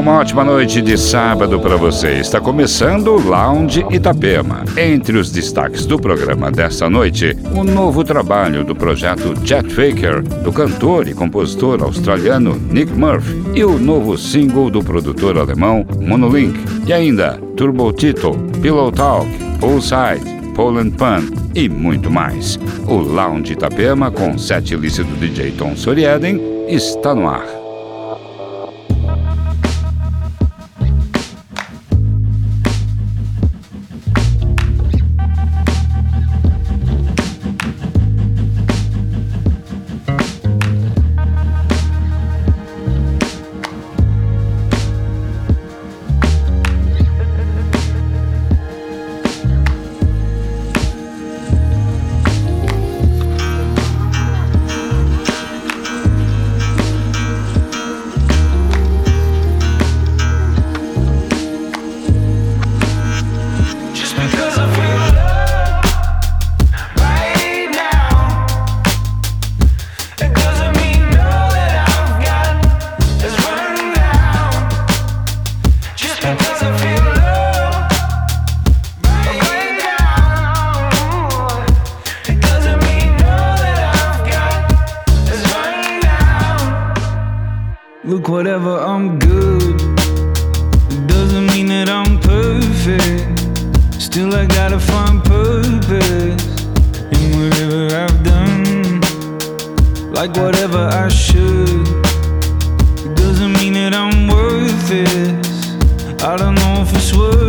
uma ótima noite de sábado para você. Está começando o Lounge Itapema. Entre os destaques do programa desta noite, o novo trabalho do projeto Jet Faker, do cantor e compositor australiano Nick Murphy, e o novo single do produtor alemão Monolink. E ainda Turbo Tito, Pillow Talk, Poolside, Poland Pan e muito mais. O Lounge Itapema, com listas do DJ Tom Sorieden, está no ar. I don't know if it's worth.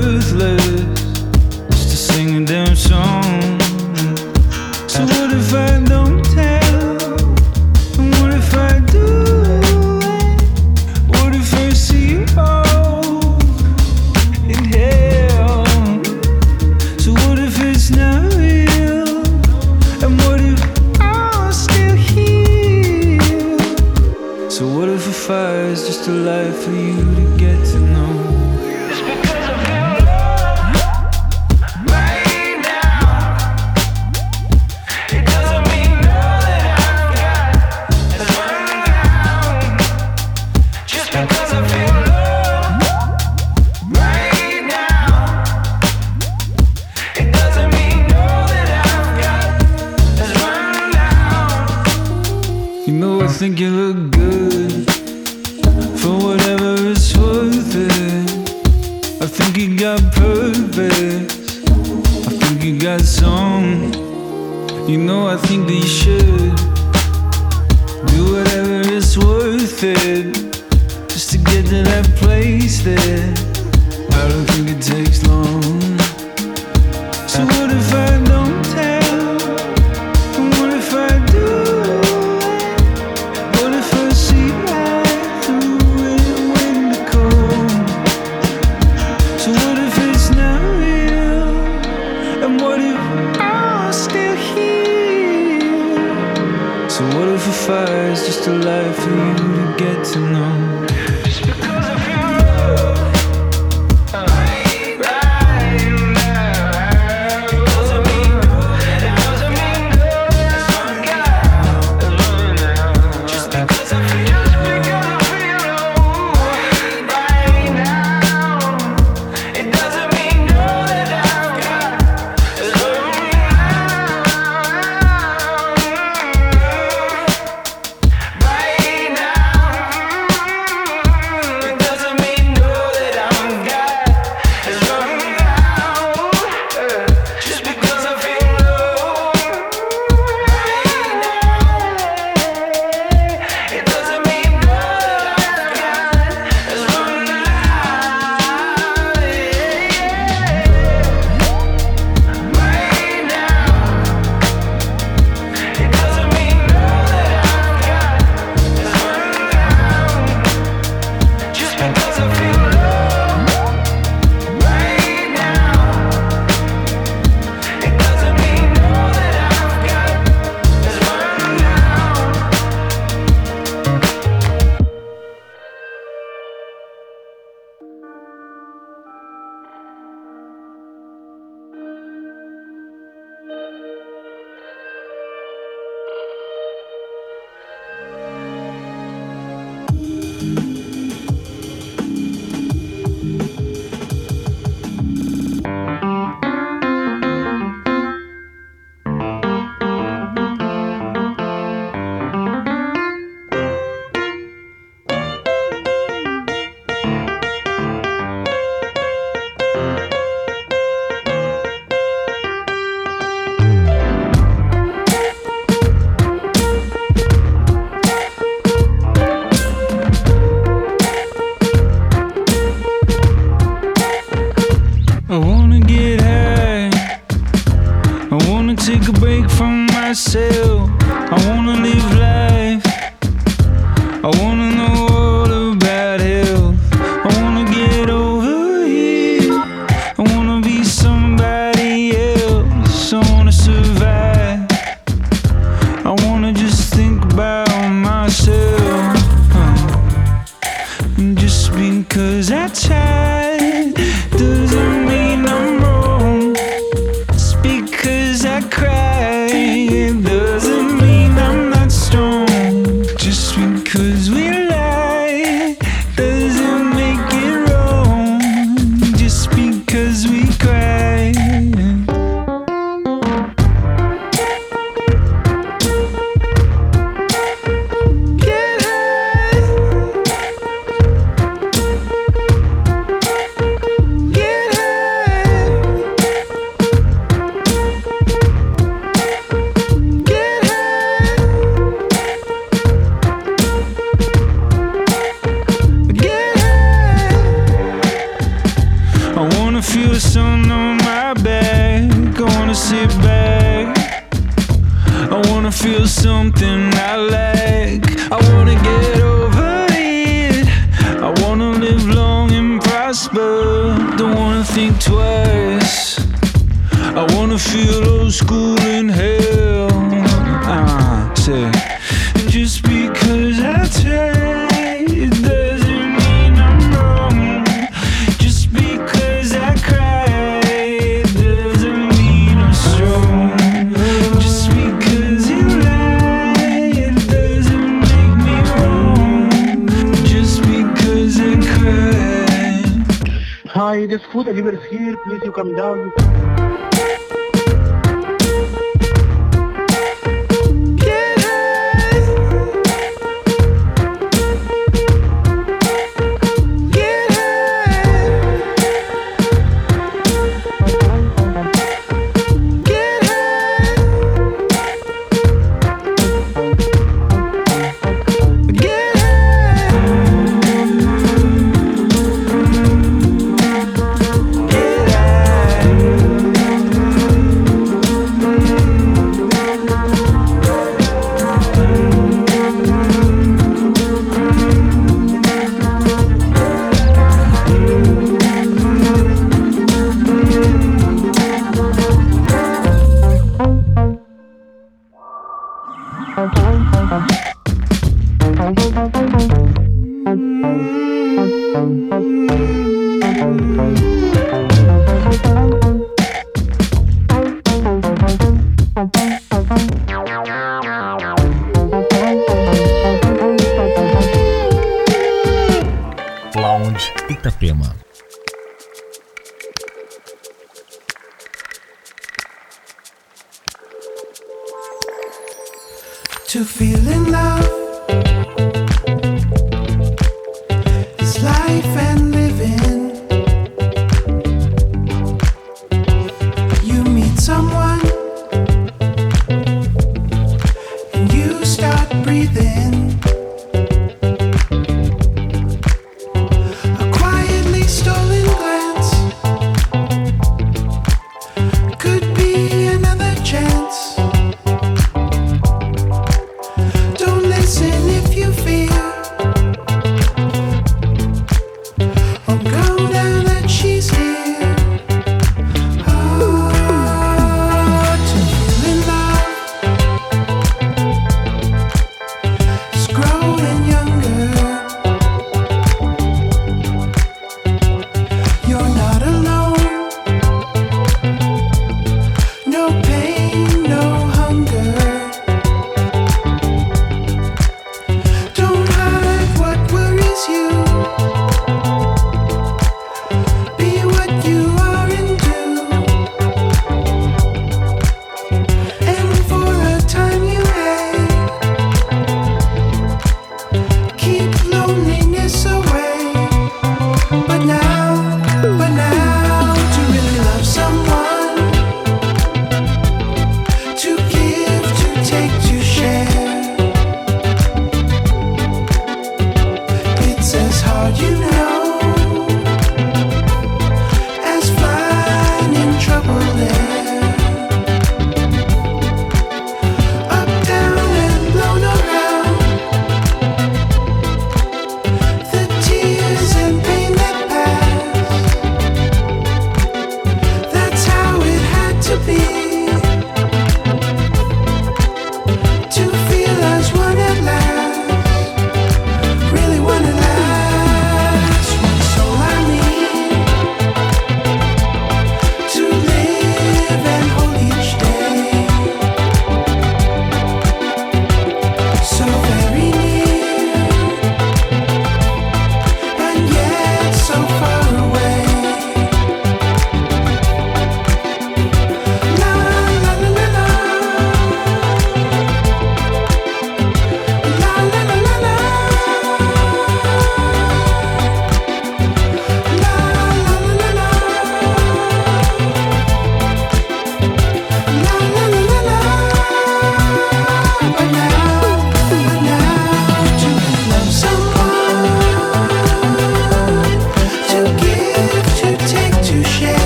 Food delivery is here. Please, you come down. Breathing.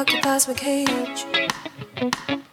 Occupies my cage.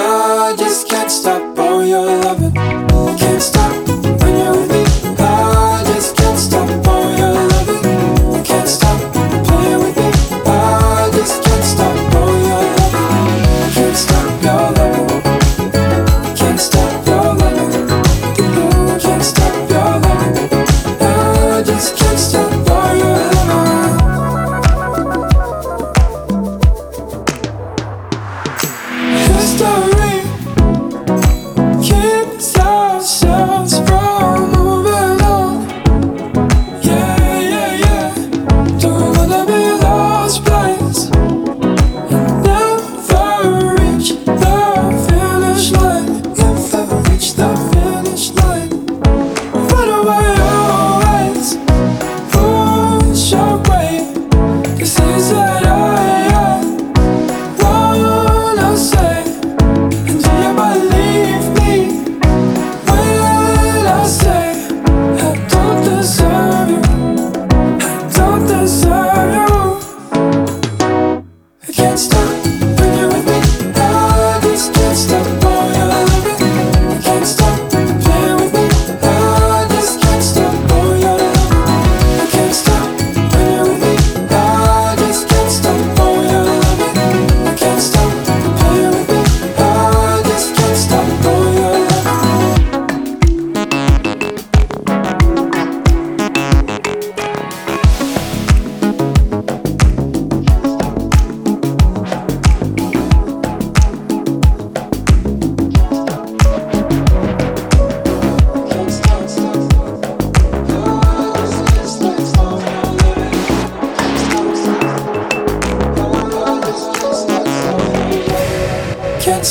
I just can't stop all your loving.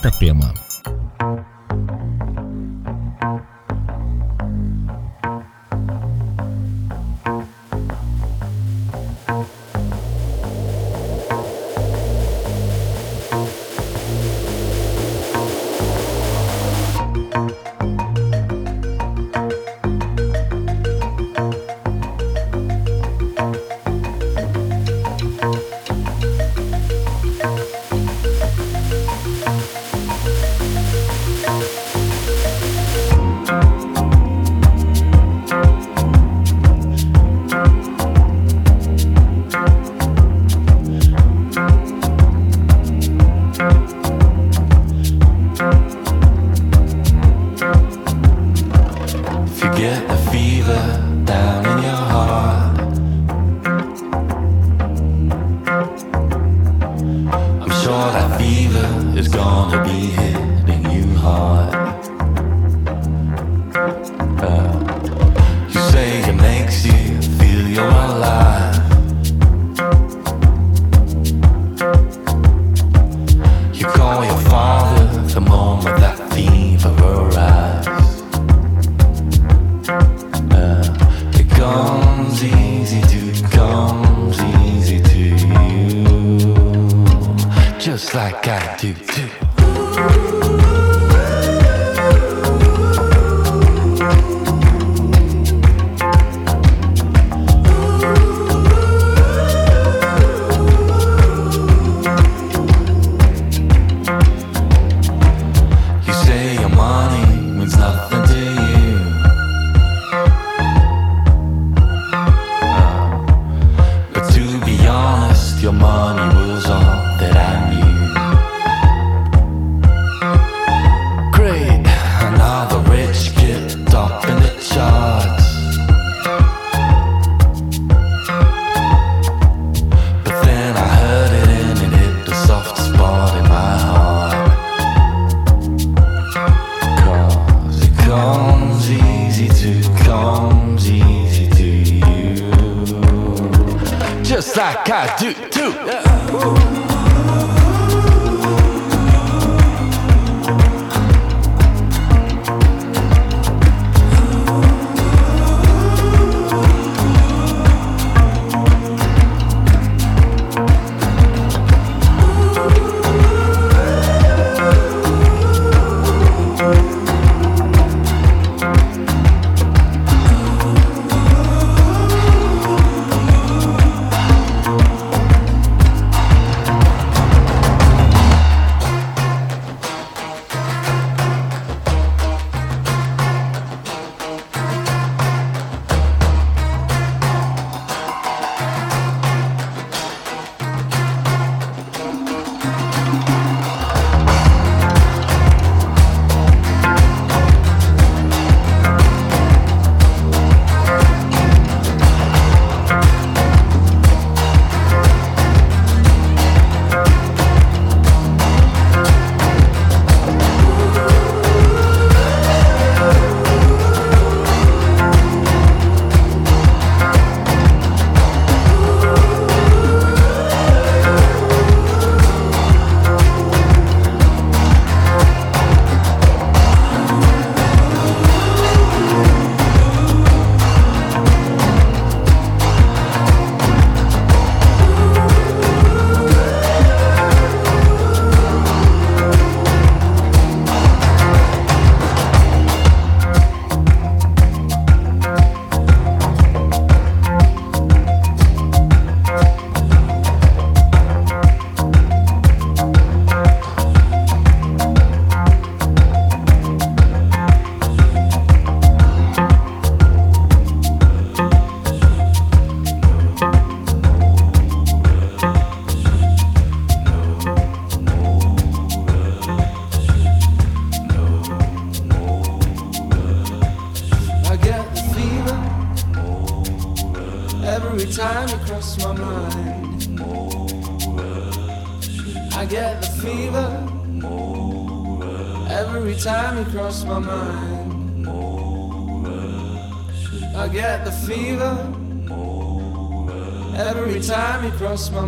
Itapema. Every time